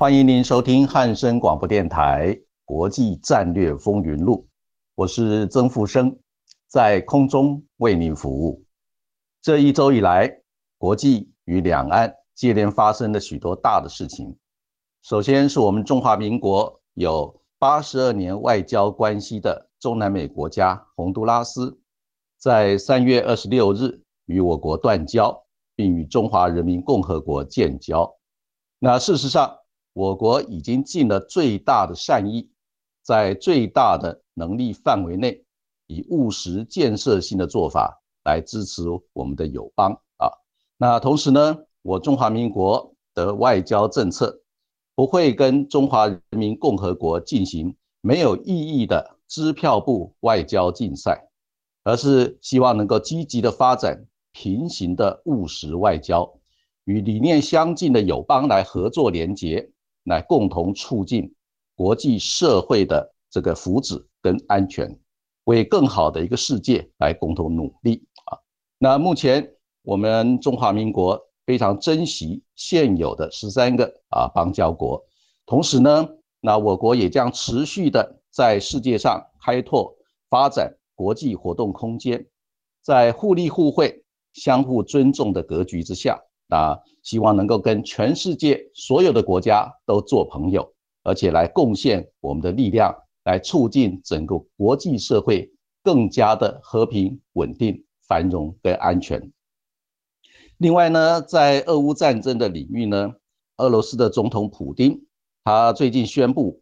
欢迎您收听汉声广播电台《国际战略风云录》，我是曾富生，在空中为您服务。这一周以来，国际与两岸接连发生了许多大的事情。首先是我们中华民国有八十二年外交关系的中南美国家洪都拉斯，在三月二十六日与我国断交，并与中华人民共和国建交。那事实上，我国已经尽了最大的善意，在最大的能力范围内，以务实建设性的做法来支持我们的友邦啊。那同时呢，我中华民国的外交政策不会跟中华人民共和国进行没有意义的支票部外交竞赛，而是希望能够积极的发展平行的务实外交，与理念相近的友邦来合作联结。来共同促进国际社会的这个福祉跟安全，为更好的一个世界来共同努力啊！那目前我们中华民国非常珍惜现有的十三个啊邦交国，同时呢，那我国也将持续的在世界上开拓发展国际活动空间，在互利互惠、相互尊重的格局之下。那希望能够跟全世界所有的国家都做朋友，而且来贡献我们的力量，来促进整个国际社会更加的和平、稳定、繁荣跟安全。另外呢，在俄乌战争的领域呢，俄罗斯的总统普京，他最近宣布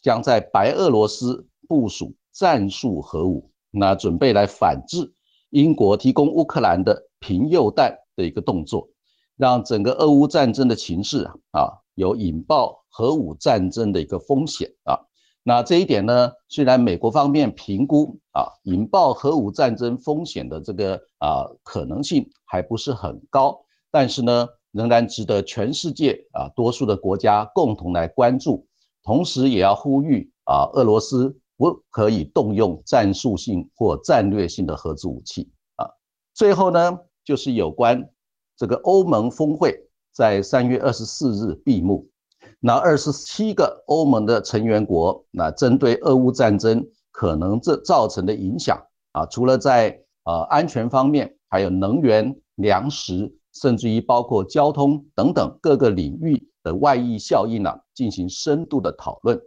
将在白俄罗斯部署战术核武，那准备来反制英国提供乌克兰的平铀弹的一个动作。让整个俄乌战争的情势啊啊有引爆核武战争的一个风险啊，那这一点呢，虽然美国方面评估啊引爆核武战争风险的这个啊可能性还不是很高，但是呢，仍然值得全世界啊多数的国家共同来关注，同时也要呼吁啊俄罗斯不可以动用战术性或战略性的核子武器啊。最后呢，就是有关。这个欧盟峰会在三月二十四日闭幕，那二十七个欧盟的成员国，那针对俄乌战争可能这造成的影响啊，除了在呃安全方面，还有能源、粮食，甚至于包括交通等等各个领域的外溢效应呢，进行深度的讨论。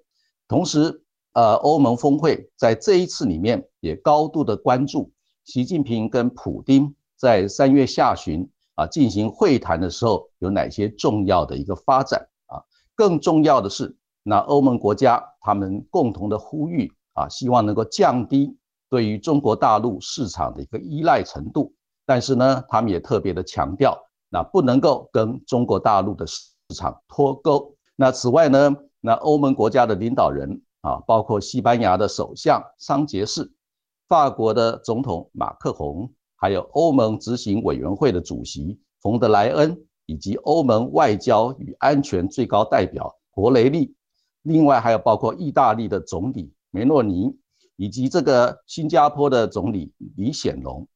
同时，呃，欧盟峰会在这一次里面也高度的关注习近平跟普京在三月下旬。啊，进行会谈的时候有哪些重要的一个发展啊？更重要的是，那欧盟国家他们共同的呼吁啊，希望能够降低对于中国大陆市场的一个依赖程度。但是呢，他们也特别的强调，那不能够跟中国大陆的市场脱钩。那此外呢，那欧盟国家的领导人啊，包括西班牙的首相桑杰士、法国的总统马克宏。还有欧盟执行委员会的主席冯德莱恩，以及欧盟外交与安全最高代表博雷利，另外还有包括意大利的总理梅诺尼，以及这个新加坡的总理李显龙，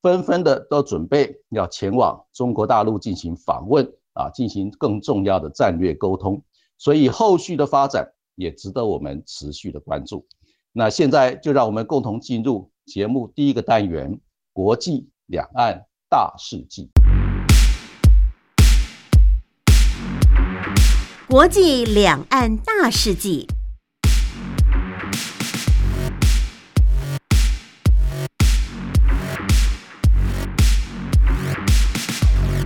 纷纷的都准备要前往中国大陆进行访问啊，进行更重要的战略沟通。所以后续的发展也值得我们持续的关注。那现在就让我们共同进入节目第一个单元。国际两岸大事记，国际两岸大事记，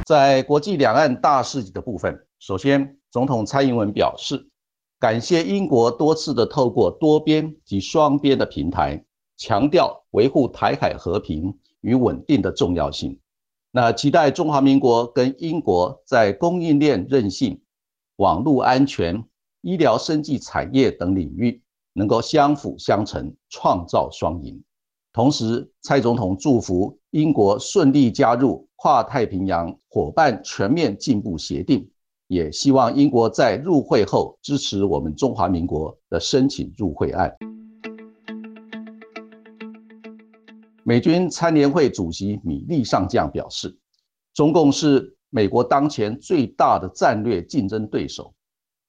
在国际两岸大事记的部分首先，总统蔡英文表示，感谢英国多次的透过多边及双边的平台，强调维护台海和平与稳定的重要性。那期待中华民国跟英国在供应链韧性、网络安全、医疗生技产业等领域能够相辅相成，创造双赢。同时，蔡总统祝福英国顺利加入跨太平洋伙伴全面进步协定，也希望英国在入会后支持我们中华民国的申请入会案。美军参联会主席米利上将表示，中共是美国当前最大的战略竞争对手，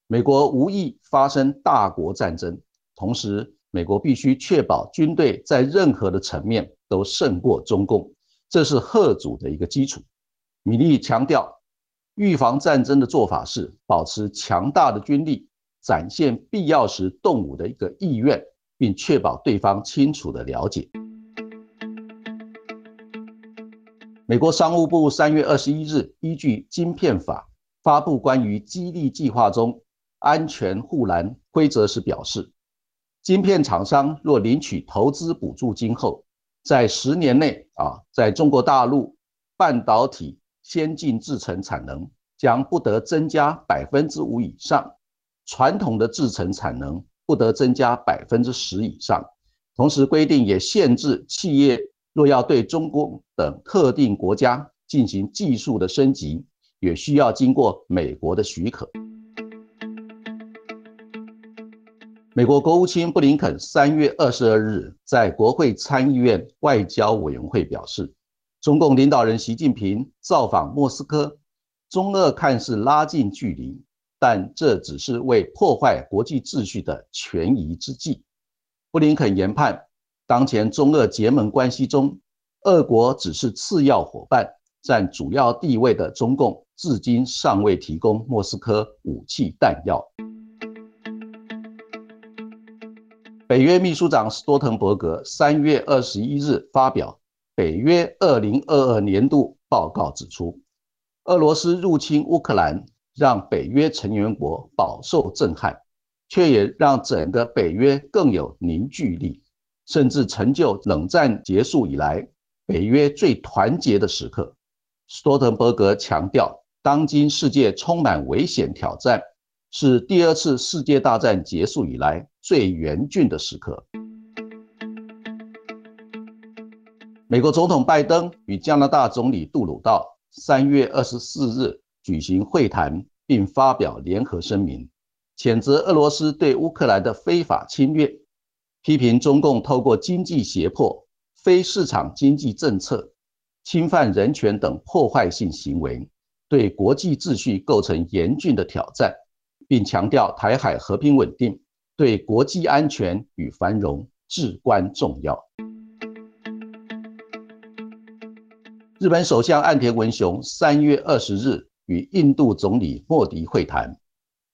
美国无意发生大国战争，同时。美国必须确保军队在任何的层面都胜过中共，这是贺主的一个基础。米利强调，预防战争的做法是保持强大的军力，展现必要时动武的一个意愿，并确保对方清楚的了解。美国商务部三月二十一日依据晶片法发布关于激励计划中安全护栏规则时表示。晶片厂商若领取投资补助金后，在十年内啊，在中国大陆半导体先进制程产能将不得增加百分之五以上，传统的制程产能不得增加百分之十以上。同时规定也限制企业若要对中国等特定国家进行技术的升级，也需要经过美国的许可。美国国务卿布林肯三月二十二日在国会参议院外交委员会表示，中共领导人习近平造访莫斯科，中俄看似拉近距离，但这只是为破坏国际秩序的权宜之计。布林肯研判，当前中俄结盟关系中，俄国只是次要伙伴，占主要地位的中共至今尚未提供莫斯科武器弹药。北约秘书长斯多滕伯格三月二十一日发表北约二零二二年度报告，指出，俄罗斯入侵乌克兰让北约成员国饱受震撼，却也让整个北约更有凝聚力，甚至成就冷战结束以来北约最团结的时刻。斯多滕伯格强调，当今世界充满危险挑战。是第二次世界大战结束以来最严峻的时刻。美国总统拜登与加拿大总理杜鲁道三月二十四日举行会谈，并发表联合声明，谴责俄罗斯对乌克兰的非法侵略，批评中共透过经济胁迫、非市场经济政策、侵犯人权等破坏性行为，对国际秩序构成严峻的挑战。并强调台海和平稳定对国际安全与繁荣至关重要。日本首相岸田文雄三月二十日与印度总理莫迪会谈，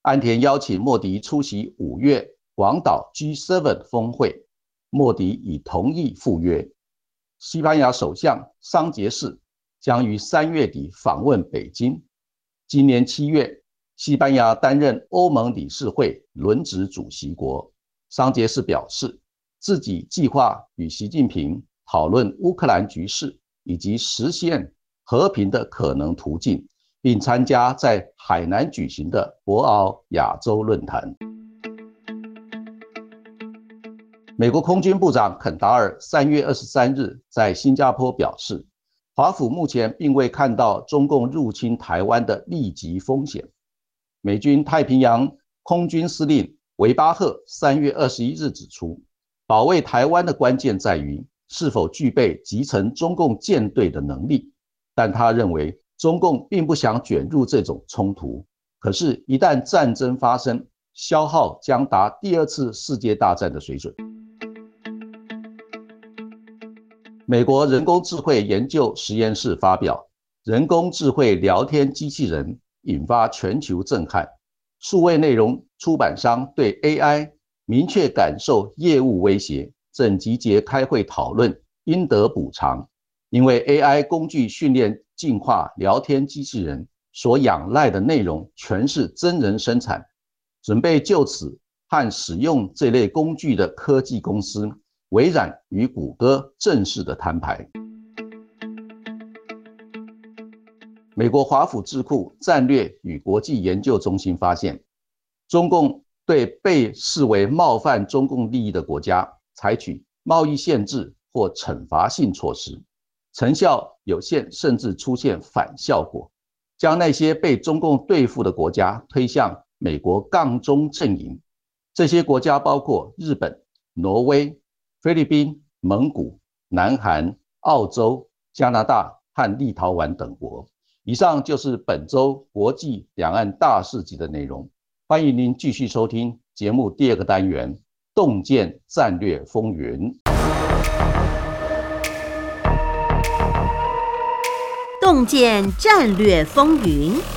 岸田邀请莫迪出席五月广岛 G7 峰会，莫迪已同意赴约。西班牙首相桑杰士将于三月底访问北京，今年七月。西班牙担任欧盟理事会轮值主席国，桑杰士表示，自己计划与习近平讨论乌克兰局势以及实现和平的可能途径，并参加在海南举行的博鳌亚洲论坛。美国空军部长肯达尔三月二十三日在新加坡表示，华府目前并未看到中共入侵台湾的立即风险。美军太平洋空军司令维巴赫三月二十一日指出，保卫台湾的关键在于是否具备集成中共舰队的能力。但他认为，中共并不想卷入这种冲突。可是，一旦战争发生，消耗将达第二次世界大战的水准。美国人工智慧研究实验室发表人工智慧聊天机器人。引发全球震撼。数位内容出版商对 AI 明确感受业务威胁，正集结开会讨论应得补偿。因为 AI 工具训练进化聊天机器人，所仰赖的内容全是真人生产，准备就此和使用这类工具的科技公司微软与谷歌正式的摊牌。美国华府智库战略与国际研究中心发现，中共对被视为冒犯中共利益的国家采取贸易限制或惩罚性措施，成效有限，甚至出现反效果，将那些被中共对付的国家推向美国杠中阵营。这些国家包括日本、挪威、菲律宾、蒙古、南韩、澳洲、加拿大和立陶宛等国。以上就是本周国际两岸大事记的内容。欢迎您继续收听节目第二个单元《洞见战略风云》。洞见战略风云。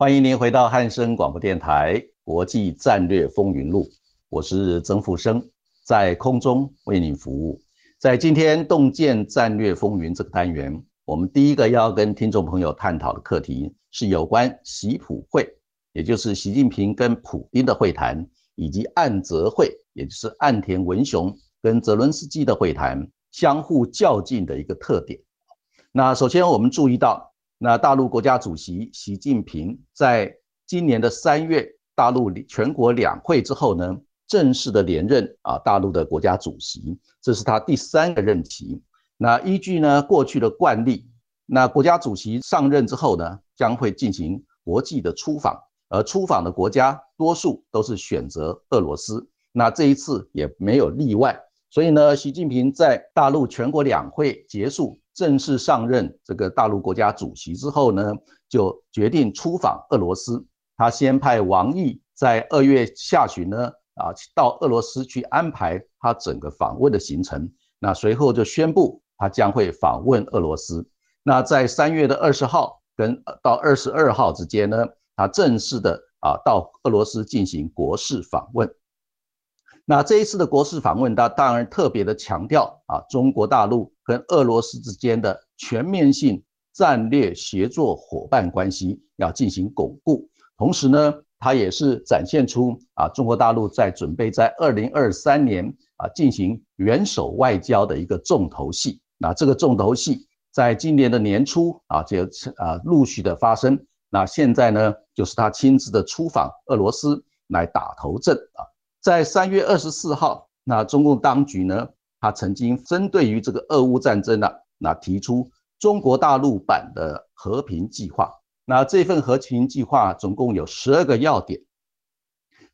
欢迎您回到汉声广播电台《国际战略风云录》，我是曾富生。在空中为您服务。在今天洞见战略风云这个单元，我们第一个要跟听众朋友探讨的课题是有关习普会，也就是习近平跟普京的会谈，以及岸泽会，也就是岸田文雄跟泽伦斯基的会谈相互较劲的一个特点。那首先我们注意到，那大陆国家主席习近平在今年的三月大陆全国两会之后呢？正式的连任啊，大陆的国家主席，这是他第三个任期。那依据呢过去的惯例，那国家主席上任之后呢，将会进行国际的出访，而出访的国家多数都是选择俄罗斯。那这一次也没有例外。所以呢，习近平在大陆全国两会结束，正式上任这个大陆国家主席之后呢，就决定出访俄罗斯。他先派王毅在二月下旬呢。啊，到俄罗斯去安排他整个访问的行程。那随后就宣布他将会访问俄罗斯。那在三月的二十号跟到二十二号之间呢，他正式的啊到俄罗斯进行国事访问。那这一次的国事访问，他当然特别的强调啊，中国大陆跟俄罗斯之间的全面性战略协作伙伴关系要进行巩固，同时呢。它也是展现出啊，中国大陆在准备在二零二三年啊进行元首外交的一个重头戏。那这个重头戏在今年的年初啊，就啊陆续的发生。那现在呢，就是他亲自的出访俄罗斯来打头阵啊。在三月二十四号，那中共当局呢，他曾经针对于这个俄乌战争呢，那提出中国大陆版的和平计划。那这份和平计划总共有十二个要点，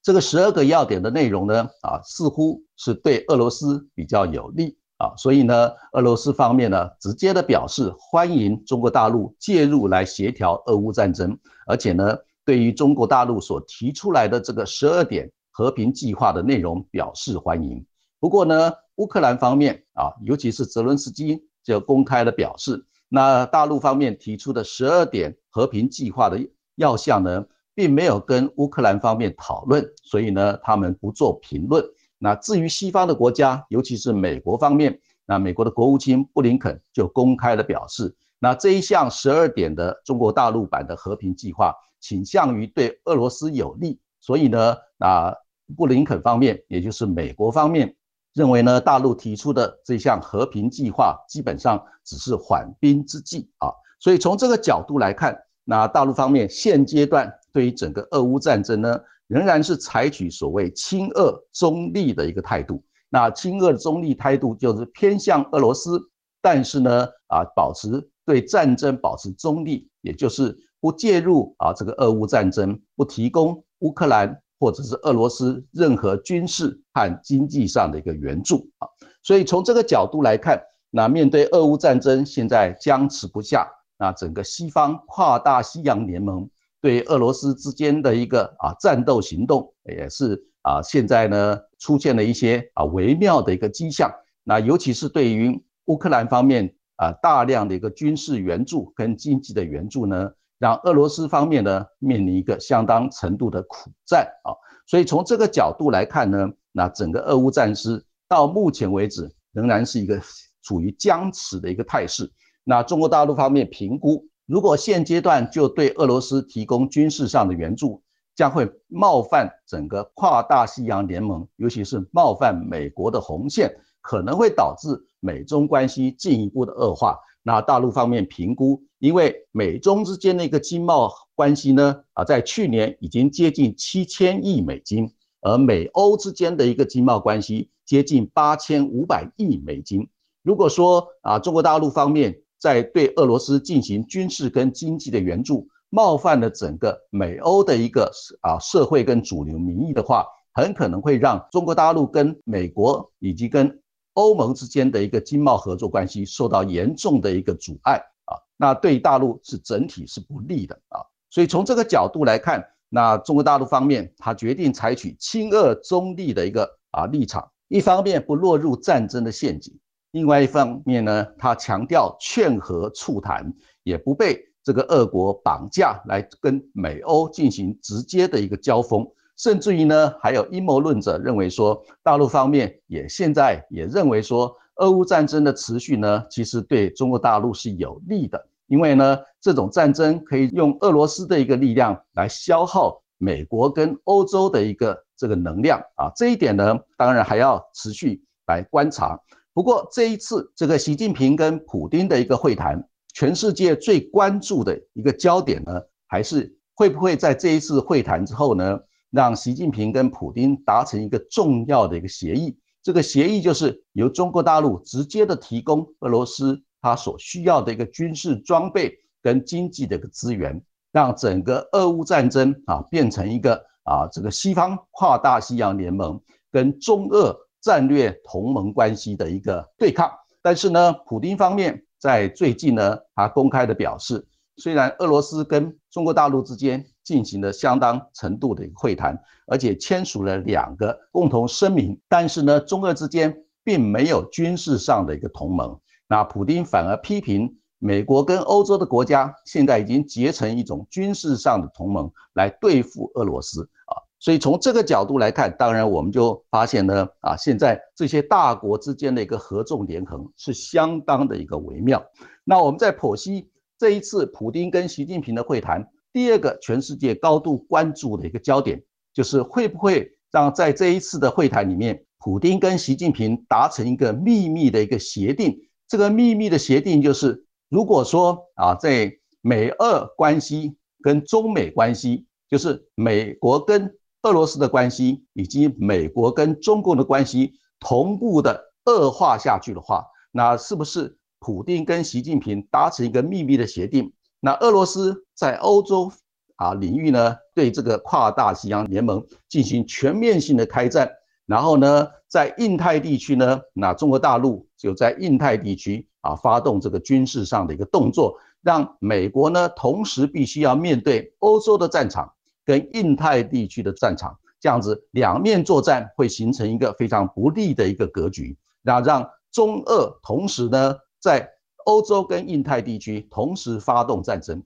这个十二个要点的内容呢，啊，似乎是对俄罗斯比较有利啊，所以呢，俄罗斯方面呢，直接的表示欢迎中国大陆介入来协调俄乌战争，而且呢，对于中国大陆所提出来的这个十二点和平计划的内容表示欢迎。不过呢，乌克兰方面啊，尤其是泽伦斯基就公开的表示。那大陆方面提出的十二点和平计划的要项呢，并没有跟乌克兰方面讨论，所以呢，他们不做评论。那至于西方的国家，尤其是美国方面，那美国的国务卿布林肯就公开的表示，那这一项十二点的中国大陆版的和平计划倾向于对俄罗斯有利，所以呢，那布林肯方面，也就是美国方面。认为呢，大陆提出的这项和平计划基本上只是缓兵之计啊，所以从这个角度来看，那大陆方面现阶段对于整个俄乌战争呢，仍然是采取所谓亲俄中立的一个态度。那亲俄中立态度就是偏向俄罗斯，但是呢，啊，保持对战争保持中立，也就是不介入啊这个俄乌战争，不提供乌克兰。或者是俄罗斯任何军事和经济上的一个援助啊，所以从这个角度来看，那面对俄乌战争现在僵持不下，那整个西方跨大西洋联盟对俄罗斯之间的一个啊战斗行动，也是啊现在呢出现了一些啊微妙的一个迹象，那尤其是对于乌克兰方面啊大量的一个军事援助跟经济的援助呢。让俄罗斯方面呢面临一个相当程度的苦战啊，所以从这个角度来看呢，那整个俄乌战事到目前为止仍然是一个处于僵持的一个态势。那中国大陆方面评估，如果现阶段就对俄罗斯提供军事上的援助，将会冒犯整个跨大西洋联盟，尤其是冒犯美国的红线，可能会导致美中关系进一步的恶化。那大陆方面评估，因为美中之间的一个经贸关系呢，啊，在去年已经接近七千亿美金，而美欧之间的一个经贸关系接近八千五百亿美金。如果说啊，中国大陆方面在对俄罗斯进行军事跟经济的援助，冒犯了整个美欧的一个啊社会跟主流民意的话，很可能会让中国大陆跟美国以及跟欧盟之间的一个经贸合作关系受到严重的一个阻碍啊，那对大陆是整体是不利的啊。所以从这个角度来看，那中国大陆方面他决定采取亲俄中立的一个啊立场，一方面不落入战争的陷阱，另外一方面呢，他强调劝和促谈，也不被。这个俄国绑架来跟美欧进行直接的一个交锋，甚至于呢，还有阴谋论者认为说，大陆方面也现在也认为说，俄乌战争的持续呢，其实对中国大陆是有利的，因为呢，这种战争可以用俄罗斯的一个力量来消耗美国跟欧洲的一个这个能量啊，这一点呢，当然还要持续来观察。不过这一次这个习近平跟普京的一个会谈。全世界最关注的一个焦点呢，还是会不会在这一次会谈之后呢，让习近平跟普京达成一个重要的一个协议？这个协议就是由中国大陆直接的提供俄罗斯它所需要的一个军事装备跟经济的一个资源，让整个俄乌战争啊变成一个啊这个西方跨大西洋联盟跟中俄战略同盟关系的一个对抗。但是呢，普京方面。在最近呢，他公开的表示，虽然俄罗斯跟中国大陆之间进行了相当程度的一个会谈，而且签署了两个共同声明，但是呢，中俄之间并没有军事上的一个同盟。那普京反而批评美国跟欧洲的国家现在已经结成一种军事上的同盟来对付俄罗斯啊。所以从这个角度来看，当然我们就发现呢，啊，现在这些大国之间的一个合纵连横是相当的一个微妙。那我们在剖析这一次普京跟习近平的会谈，第二个全世界高度关注的一个焦点，就是会不会让在这一次的会谈里面，普京跟习近平达成一个秘密的一个协定。这个秘密的协定就是，如果说啊，在美俄关系跟中美关系，就是美国跟俄罗斯的关系以及美国跟中共的关系同步的恶化下去的话，那是不是普京跟习近平达成一个秘密的协定？那俄罗斯在欧洲啊领域呢，对这个跨大西洋联盟进行全面性的开战，然后呢，在印太地区呢，那中国大陆就在印太地区啊发动这个军事上的一个动作，让美国呢同时必须要面对欧洲的战场。跟印太地区的战场这样子两面作战，会形成一个非常不利的一个格局，那让中俄同时呢在欧洲跟印太地区同时发动战争。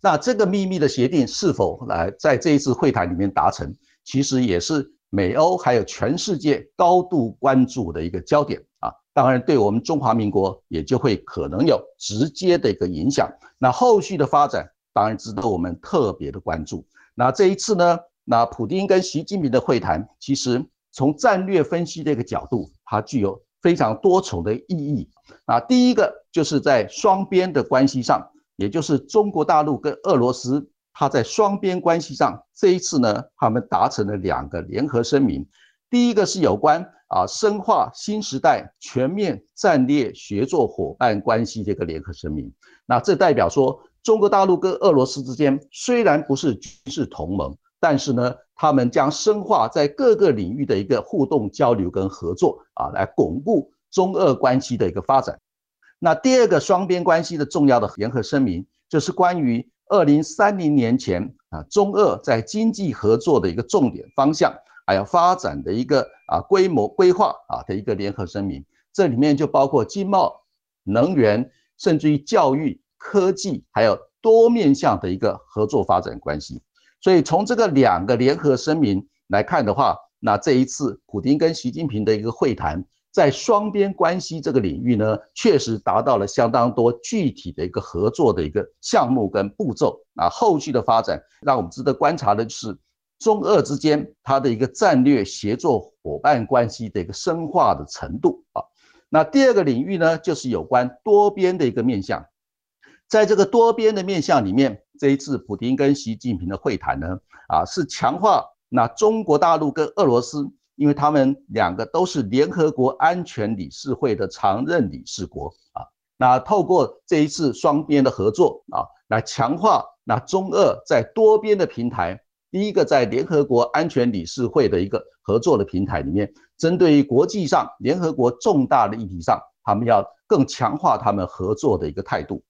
那这个秘密的协定是否来在这一次会谈里面达成，其实也是美欧还有全世界高度关注的一个焦点啊。当然，对我们中华民国也就会可能有直接的一个影响。那后续的发展当然值得我们特别的关注。那这一次呢？那普京跟习近平的会谈，其实从战略分析这个角度，它具有非常多重的意义。啊，第一个就是在双边的关系上，也就是中国大陆跟俄罗斯，它在双边关系上，这一次呢，他们达成了两个联合声明。第一个是有关啊深化新时代全面战略协作伙伴关系这个联合声明。那这代表说。中国大陆跟俄罗斯之间虽然不是军事同盟，但是呢，他们将深化在各个领域的一个互动交流跟合作啊，来巩固中俄关系的一个发展。那第二个双边关系的重要的联合声明，就是关于二零三零年前啊，中俄在经济合作的一个重点方向，还有发展的一个啊规模规划啊的一个联合声明。这里面就包括经贸、能源，甚至于教育。科技还有多面向的一个合作发展关系，所以从这个两个联合声明来看的话，那这一次普京跟习近平的一个会谈，在双边关系这个领域呢，确实达到了相当多具体的一个合作的一个项目跟步骤啊。后续的发展，让我们值得观察的就是中俄之间它的一个战略协作伙伴关系的一个深化的程度啊。那第二个领域呢，就是有关多边的一个面向，在这个多边的面向里面，这一次普京跟习近平的会谈呢，啊，是强化那中国大陆跟俄罗斯。因为他们两个都是联合国安全理事会的常任理事国啊，那透过这一次双边的合作啊，来强化那中俄在多边的平台，第一个在联合国安全理事会的一个合作的平台里面，针对于国际上联合国重大的议题上，他们要更强化他们合作的一个态度。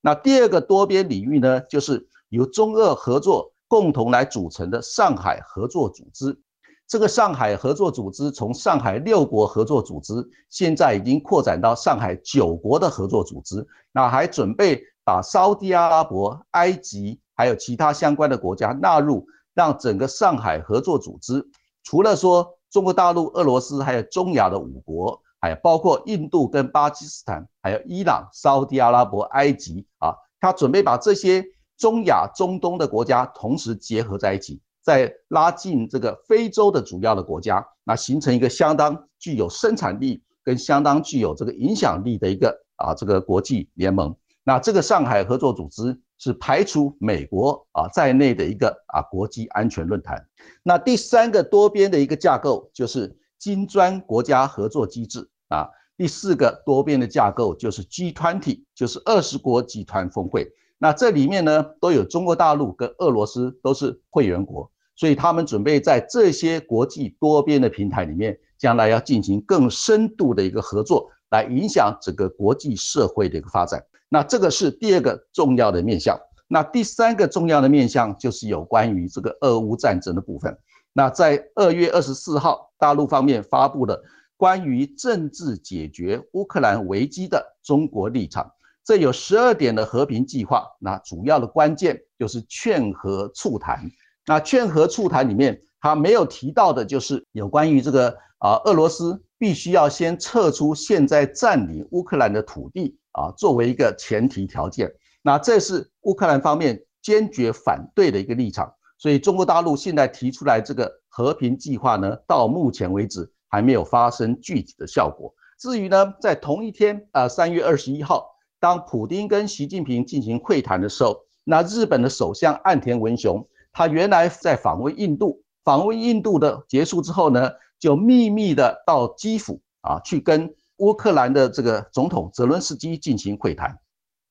那第二个多边领域呢，就是由中俄合作共同来组成的上海合作组织。这个上海合作组织从上海六国合作组织，现在已经扩展到上海九国的合作组织，那还准备把沙地阿拉伯、埃及还有其他相关的国家纳入，让整个上海合作组织，除了说中国大陆、俄罗斯，还有中亚的五国，还有包括印度跟巴基斯坦，还有伊朗、沙地阿拉伯、埃及啊，他准备把这些中亚、中东的国家同时结合在一起。在拉近这个非洲的主要的国家，那形成一个相当具有生产力跟相当具有这个影响力的一个啊这个国际联盟。那这个上海合作组织是排除美国啊在内的一个啊国际安全论坛。那第三个多边的一个架构就是金砖国家合作机制啊。第四个多边的架构就是 G20，就是二十国集团峰会。那这里面呢都有中国大陆跟俄罗斯都是会员国。所以他们准备在这些国际多边的平台里面，将来要进行更深度的一个合作，来影响整个国际社会的一个发展。那这个是第二个重要的面向。那第三个重要的面向就是有关于这个俄乌战争的部分。那在二月二十四号，大陆方面发布了关于政治解决乌克兰危机的中国立场，这有十二点的和平计划。那主要的关键就是劝和促谈。那劝和促谈里面，他没有提到的就是有关于这个啊，俄罗斯必须要先撤出现在占领乌克兰的土地啊，作为一个前提条件。那这是乌克兰方面坚决反对的一个立场。所以中国大陆现在提出来这个和平计划呢，到目前为止还没有发生具体的效果。至于呢，在同一天啊，三月二十一号，当普京跟习近平进行会谈的时候，那日本的首相岸田文雄。他原来在访问印度，访问印度的结束之后呢，就秘密的到基辅啊，去跟乌克兰的这个总统泽伦斯基进行会谈。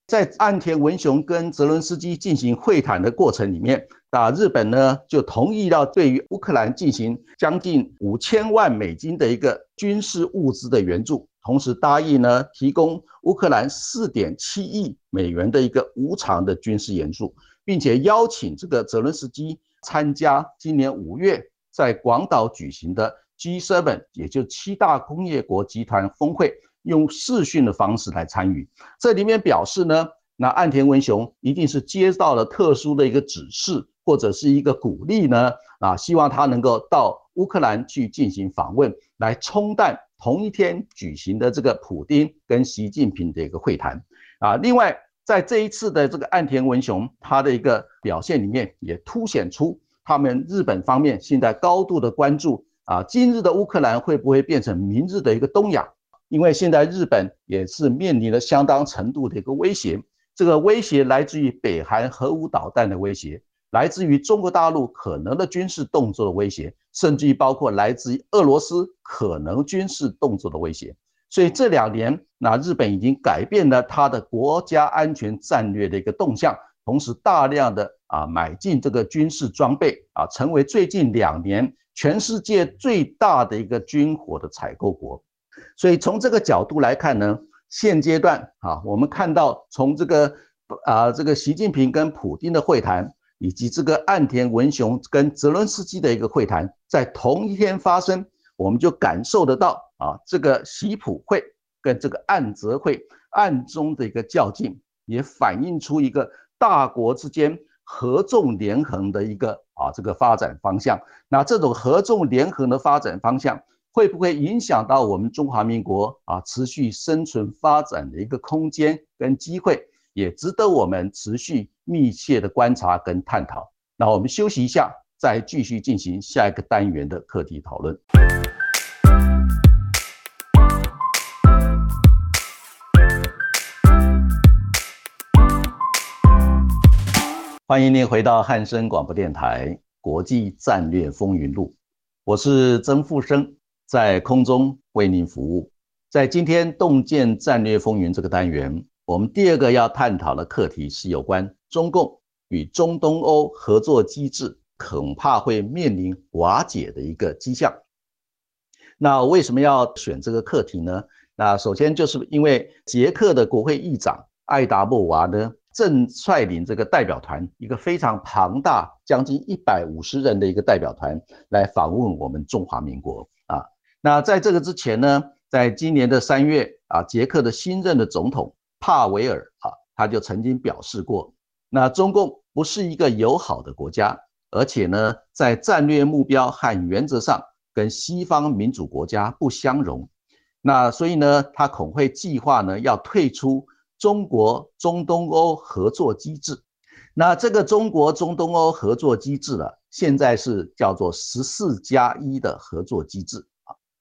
在岸田文雄跟泽伦斯基进行会谈的过程里面，啊，日本呢就同意要对于乌克兰进行将近五千万美金的一个军事物资的援助，同时答应呢提供乌克兰四点七亿美元的一个无偿的军事援助。并且邀请这个泽伦斯基参加今年五月在广岛举行的 G7，也就七大工业国集团峰会，用视讯的方式来参与。这里面表示呢，那岸田文雄一定是接到了特殊的一个指示或者是一个鼓励呢，啊，希望他能够到乌克兰去进行访问，来冲淡同一天举行的这个普京跟习近平的一个会谈啊。另外。在这一次的这个岸田文雄他的一个表现里面，也凸显出他们日本方面现在高度的关注啊，今日的乌克兰会不会变成明日的一个东亚？因为现在日本也是面临了相当程度的一个威胁，这个威胁来自于北韩核武导弹的威胁，来自于中国大陆可能的军事动作的威胁，甚至于包括来自于俄罗斯可能军事动作的威胁。所以这两年，那日本已经改变了它的国家安全战略的一个动向，同时大量的啊买进这个军事装备啊，成为最近两年全世界最大的一个军火的采购国。所以从这个角度来看呢，现阶段啊，我们看到从这个啊这个习近平跟普京的会谈，以及这个岸田文雄跟泽伦斯基的一个会谈，在同一天发生。我们就感受得到啊，这个习普会跟这个岸泽会暗中的一个较劲，也反映出一个大国之间合纵连横的一个啊这个发展方向。那这种合纵连横的发展方向，会不会影响到我们中华民国啊持续生存发展的一个空间跟机会，也值得我们持续密切的观察跟探讨。那我们休息一下，再继续进行下一个单元的课题讨论。欢迎您回到汉声广播电台《国际战略风云录》，我是曾富生，在空中为您服务。在今天“洞见战略风云”这个单元，我们第二个要探讨的课题是有关中共与中东欧合作机制恐怕会面临瓦解的一个迹象。那为什么要选这个课题呢？那首先就是因为捷克的国会议长艾达莫娃呢。正率领这个代表团，一个非常庞大、将近一百五十人的一个代表团来访问我们中华民国。那在这个之前呢，在今年的三月啊，捷克的新任的总统帕维尔啊，他就曾经表示过，那中共不是一个友好的国家，而且呢，在战略目标和原则上跟西方民主国家不相容。那所以呢，他恐会计划呢要退出。中国中东欧合作机制，那这个中国中东欧合作机制呢，现在是叫做十四加一的合作机制。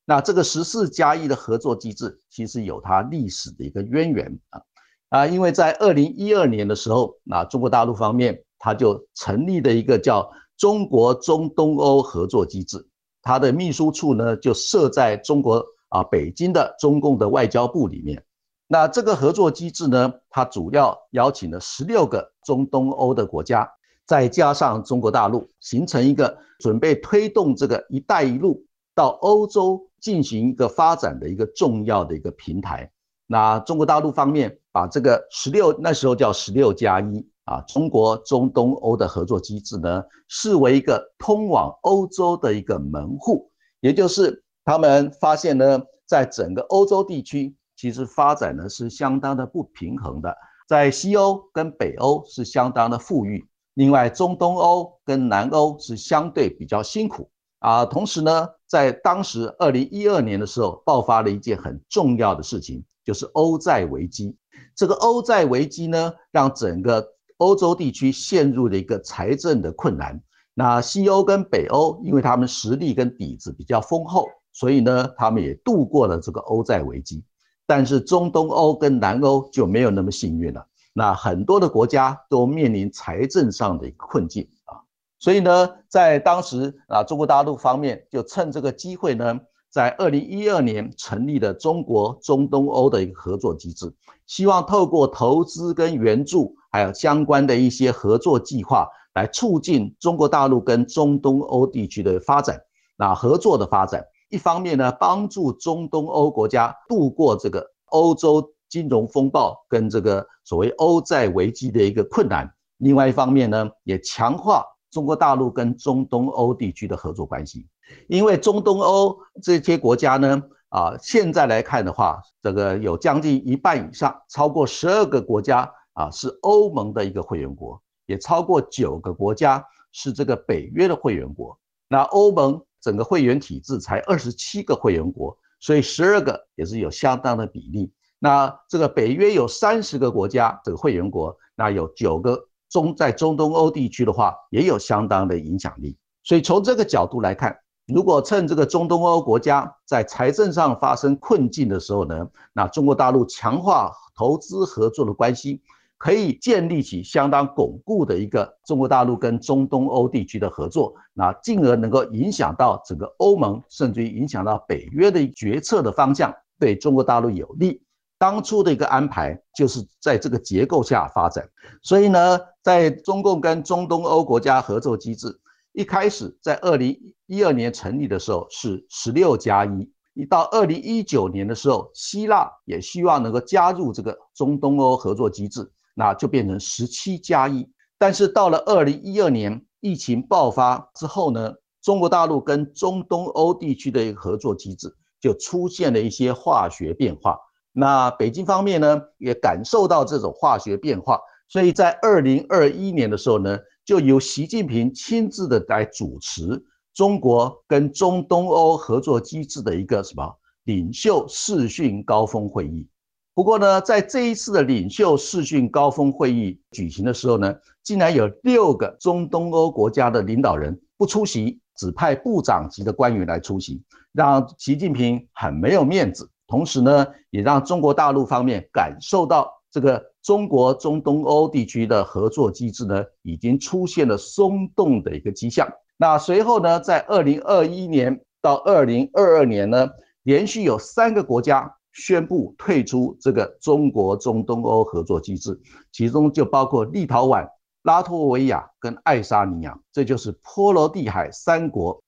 那这个十四加一的合作机制，其实有它历史的一个渊源啊啊，因为在二零一二年的时候，那中国大陆方面它就成立了一个叫中国中东欧合作机制，它的秘书处呢就设在中国啊北京的中共的外交部里面。那这个合作机制呢？它主要邀请了十六个中东欧的国家，再加上中国大陆，形成一个准备推动这个“一带一路”到欧洲进行一个发展的一个重要的一个平台。那中国大陆方面把这个十六那时候叫十六加一啊，中国中东欧的合作机制呢，视为一个通往欧洲的一个门户，也就是他们发现呢，在整个欧洲地区。其实发展呢是相当的不平衡的，在西欧跟北欧是相当的富裕，另外中东欧跟南欧是相对比较辛苦啊。同时呢，在当时二零一二年的时候，爆发了一件很重要的事情，就是欧债危机。这个欧债危机呢，让整个欧洲地区陷入了一个财政的困难。那西欧跟北欧，因为他们实力跟底子比较丰厚，所以呢，他们也度过了这个欧债危机。但是中东欧跟南欧就没有那么幸运了，那很多的国家都面临财政上的一个困境啊，所以呢，在当时啊，中国大陆方面就趁这个机会呢，在二零一二年成立了中国中东欧的一个合作机制，希望透过投资跟援助，还有相关的一些合作计划，来促进中国大陆跟中东欧地区的发展，那合作的发展。一方面呢，帮助中东欧国家度过这个欧洲金融风暴跟这个所谓欧债危机的一个困难；另外一方面呢，也强化中国大陆跟中东欧地区的合作关系。因为中东欧这些国家呢，啊，现在来看的话，这个有将近一半以上，超过十二个国家啊是欧盟的一个会员国，也超过九个国家是这个北约的会员国。那欧盟。整个会员体制才二十七个会员国，所以十二个也是有相当的比例。那这个北约有三十个国家，这个会员国，那有九个中在中东欧地区的话，也有相当的影响力。所以从这个角度来看，如果趁这个中东欧国家在财政上发生困境的时候呢，那中国大陆强化投资合作的关系。可以建立起相当巩固的一个中国大陆跟中东欧地区的合作，那进而能够影响到整个欧盟，甚至于影响到北约的决策的方向，对中国大陆有利。当初的一个安排就是在这个结构下发展，所以呢，在中共跟中东欧国家合作机制一开始在二零一二年成立的时候是十六加一，一到二零一九年的时候，希腊也希望能够加入这个中东欧合作机制。那就变成十七加一，但是到了二零一二年疫情爆发之后呢，中国大陆跟中东欧地区的一个合作机制就出现了一些化学变化。那北京方面呢也感受到这种化学变化，所以在二零二一年的时候呢，就由习近平亲自的来主持中国跟中东欧合作机制的一个什么领袖视讯高峰会议。不过呢，在这一次的领袖视讯高峰会议举行的时候呢，竟然有六个中东欧国家的领导人不出席，只派部长级的官员来出席，让习近平很没有面子。同时呢，也让中国大陆方面感受到这个中国中东欧地区的合作机制呢，已经出现了松动的一个迹象。那随后呢，在二零二一年到二零二二年呢，连续有三个国家。宣布退出这个中国中东欧合作机制，其中就包括立陶宛、拉脱维亚跟爱沙尼亚，这就是波罗的海三国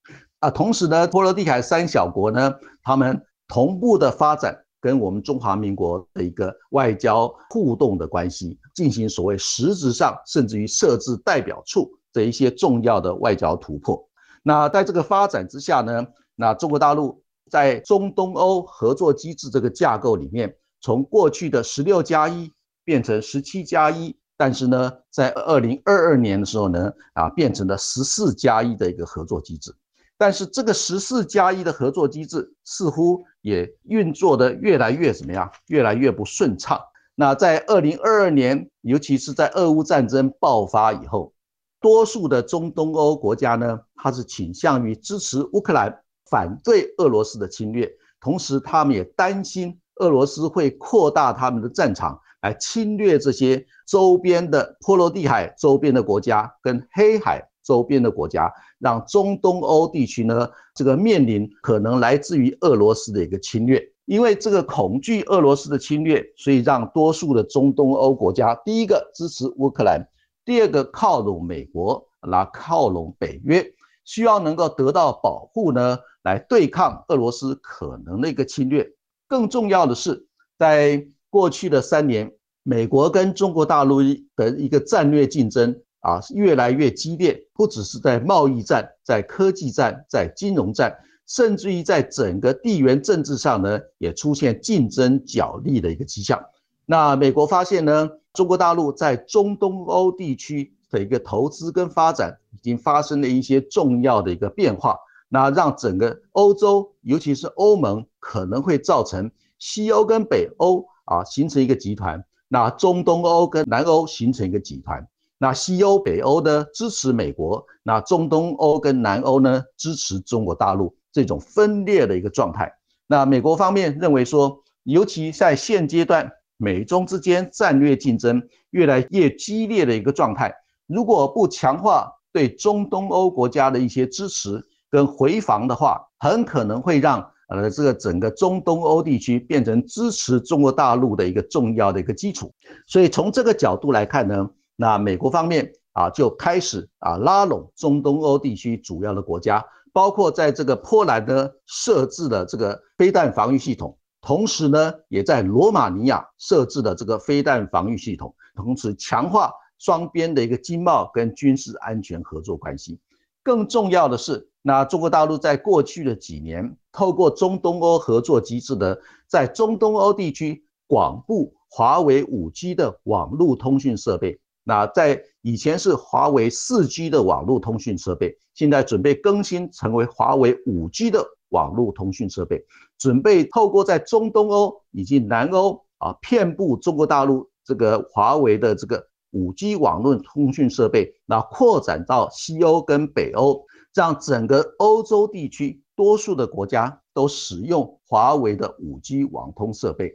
啊。同时呢，波罗的海三小国呢，他们同步的发展跟我们中华民国的一个外交互动的关系，进行所谓实质上甚至于设置代表处的一些重要的外交突破。那在这个发展之下呢，那中国大陆。在中东欧合作机制这个架构里面，从过去的十六加一变成十七加一，但是呢，在二零二二年的时候呢，啊，变成了十四加一的一个合作机制。但是这个十四加一的合作机制似乎也运作的越来越怎么样？越来越不顺畅。那在二零二二年，尤其是在俄乌战争爆发以后，多数的中东欧国家呢，它是倾向于支持乌克兰。反对俄罗斯的侵略，同时他们也担心俄罗斯会扩大他们的战场来侵略这些周边的波罗的海周边的国家跟黑海周边的国家，让中东欧地区呢这个面临可能来自于俄罗斯的一个侵略。因为这个恐惧俄罗斯的侵略，所以让多数的中东欧国家第一个支持乌克兰，第二个靠拢美国，来靠拢北约，需要能够得到保护呢。来对抗俄罗斯可能的一个侵略。更重要的是，在过去的三年，美国跟中国大陆的一个战略竞争啊，越来越激烈。不只是在贸易战、在科技战、在金融战，甚至于在整个地缘政治上呢，也出现竞争角力的一个迹象。那美国发现呢，中国大陆在中东欧地区的一个投资跟发展，已经发生了一些重要的一个变化。那让整个欧洲，尤其是欧盟，可能会造成西欧跟北欧啊形成一个集团，那中东欧跟南欧形成一个集团，那西欧北欧呢支持美国，那中东欧跟南欧呢支持中国大陆，这种分裂的一个状态。那美国方面认为说，尤其在现阶段，美中之间战略竞争越来越激烈的一个状态，如果不强化对中东欧国家的一些支持，跟回防的话，很可能会让呃这个整个中东欧地区变成支持中国大陆的一个重要的一个基础。所以从这个角度来看呢，那美国方面啊就开始啊拉拢中东欧地区主要的国家，包括在这个波兰呢设置了这个飞弹防御系统，同时呢也在罗马尼亚设置了这个飞弹防御系统，同时强化双边的一个经贸跟军事安全合作关系。更重要的是。那中国大陆在过去的几年，透过中东欧合作机制的，在中东欧地区广布华为五 G 的网络通讯设备。那在以前是华为四 G 的网络通讯设备，现在准备更新成为华为五 G 的网络通讯设备，准备透过在中东欧以及南欧啊，遍布中国大陆这个华为的这个五 G 网络通讯设备，那扩展到西欧跟北欧。让整个欧洲地区多数的国家都使用华为的五 G 网通设备，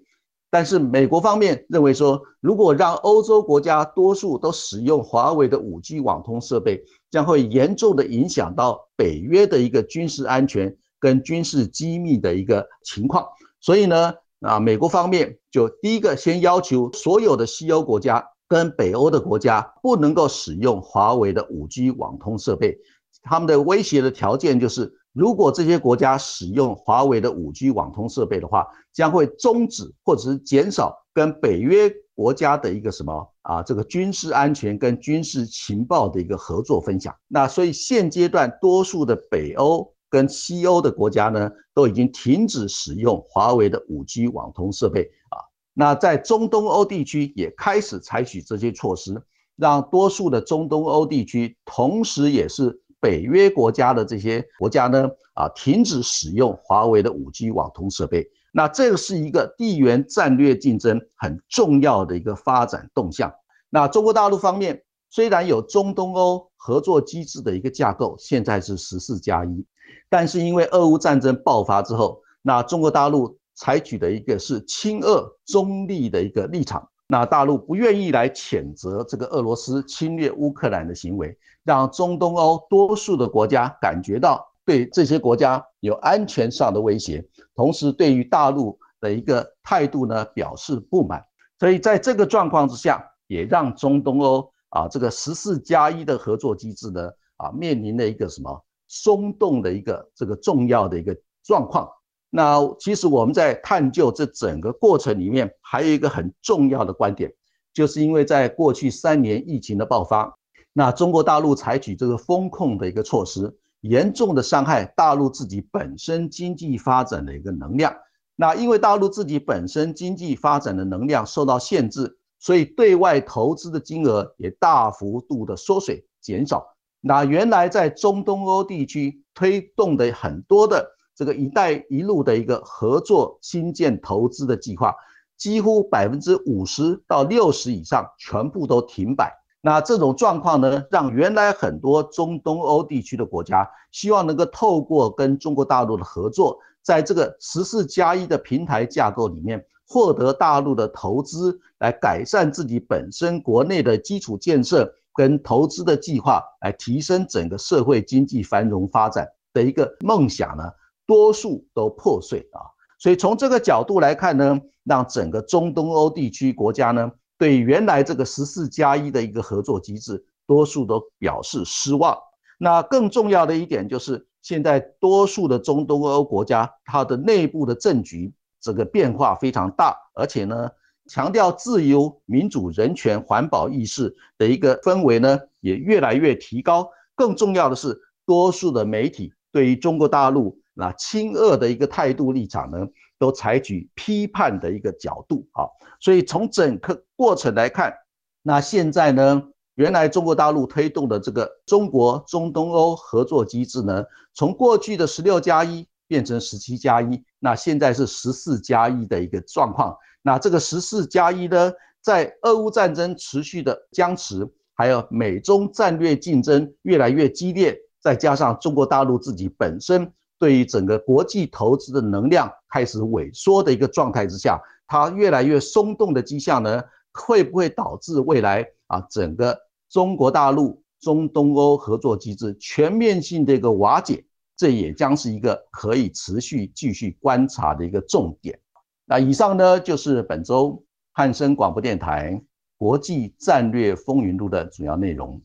但是美国方面认为说，如果让欧洲国家多数都使用华为的五 G 网通设备，将会严重的影响到北约的一个军事安全跟军事机密的一个情况。所以呢，啊，美国方面就第一个先要求所有的西欧国家跟北欧的国家不能够使用华为的五 G 网通设备。他们的威胁的条件就是，如果这些国家使用华为的五 G 网通设备的话，将会终止或者是减少跟北约国家的一个什么啊，这个军事安全跟军事情报的一个合作分享。那所以现阶段多数的北欧跟西欧的国家呢，都已经停止使用华为的五 G 网通设备啊。那在中东欧地区也开始采取这些措施，让多数的中东欧地区同时也是。北约国家的这些国家呢，啊，停止使用华为的五 G 网通设备。那这个是一个地缘战略竞争很重要的一个发展动向。那中国大陆方面虽然有中东欧合作机制的一个架构，现在是十四加一，但是因为俄乌战争爆发之后，那中国大陆采取的一个是亲俄中立的一个立场。那大陆不愿意来谴责这个俄罗斯侵略乌克兰的行为，让中东欧多数的国家感觉到对这些国家有安全上的威胁，同时对于大陆的一个态度呢表示不满。所以在这个状况之下，也让中东欧啊这个十四加一的合作机制呢啊面临了一个什么松动的一个这个重要的一个状况。那其实我们在探究这整个过程里面，还有一个很重要的观点，就是因为在过去三年疫情的爆发，那中国大陆采取这个风控的一个措施，严重的伤害大陆自己本身经济发展的一个能量。那因为大陆自己本身经济发展的能量受到限制，所以对外投资的金额也大幅度的缩水减少。那原来在中东欧地区推动的很多的。这个“一带一路”的一个合作新建投资的计划，几乎百分之五十到六十以上全部都停摆。那这种状况呢，让原来很多中东欧地区的国家希望能够透过跟中国大陆的合作，在这个“十四加一”的平台架构里面获得大陆的投资，来改善自己本身国内的基础建设跟投资的计划，来提升整个社会经济繁荣发展的一个梦想呢。多数都破碎啊，所以从这个角度来看呢，让整个中东欧地区国家呢，对原来这个十四加一的一个合作机制，多数都表示失望。那更重要的一点就是，现在多数的中东欧国家，它的内部的政局这个变化非常大，而且呢，强调自由、民主、人权、环保意识的一个氛围呢，也越来越提高。更重要的是，多数的媒体对于中国大陆。那亲俄的一个态度立场呢，都采取批判的一个角度啊，所以从整个过程来看，那现在呢，原来中国大陆推动的这个中国中东欧合作机制呢，从过去的十六加一变成十七加一，那现在是十四加一的一个状况。那这个十四加一呢，在俄乌战争持续的僵持，还有美中战略竞争越来越激烈，再加上中国大陆自己本身。对于整个国际投资的能量开始萎缩的一个状态之下，它越来越松动的迹象呢，会不会导致未来啊整个中国大陆中东欧合作机制全面性的一个瓦解？这也将是一个可以持续继续观察的一个重点。那以上呢就是本周汉声广播电台国际战略风云录的主要内容。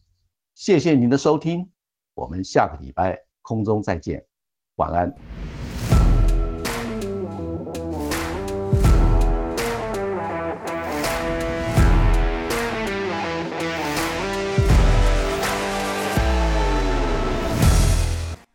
谢谢您的收听，我们下个礼拜空中再见。晚安。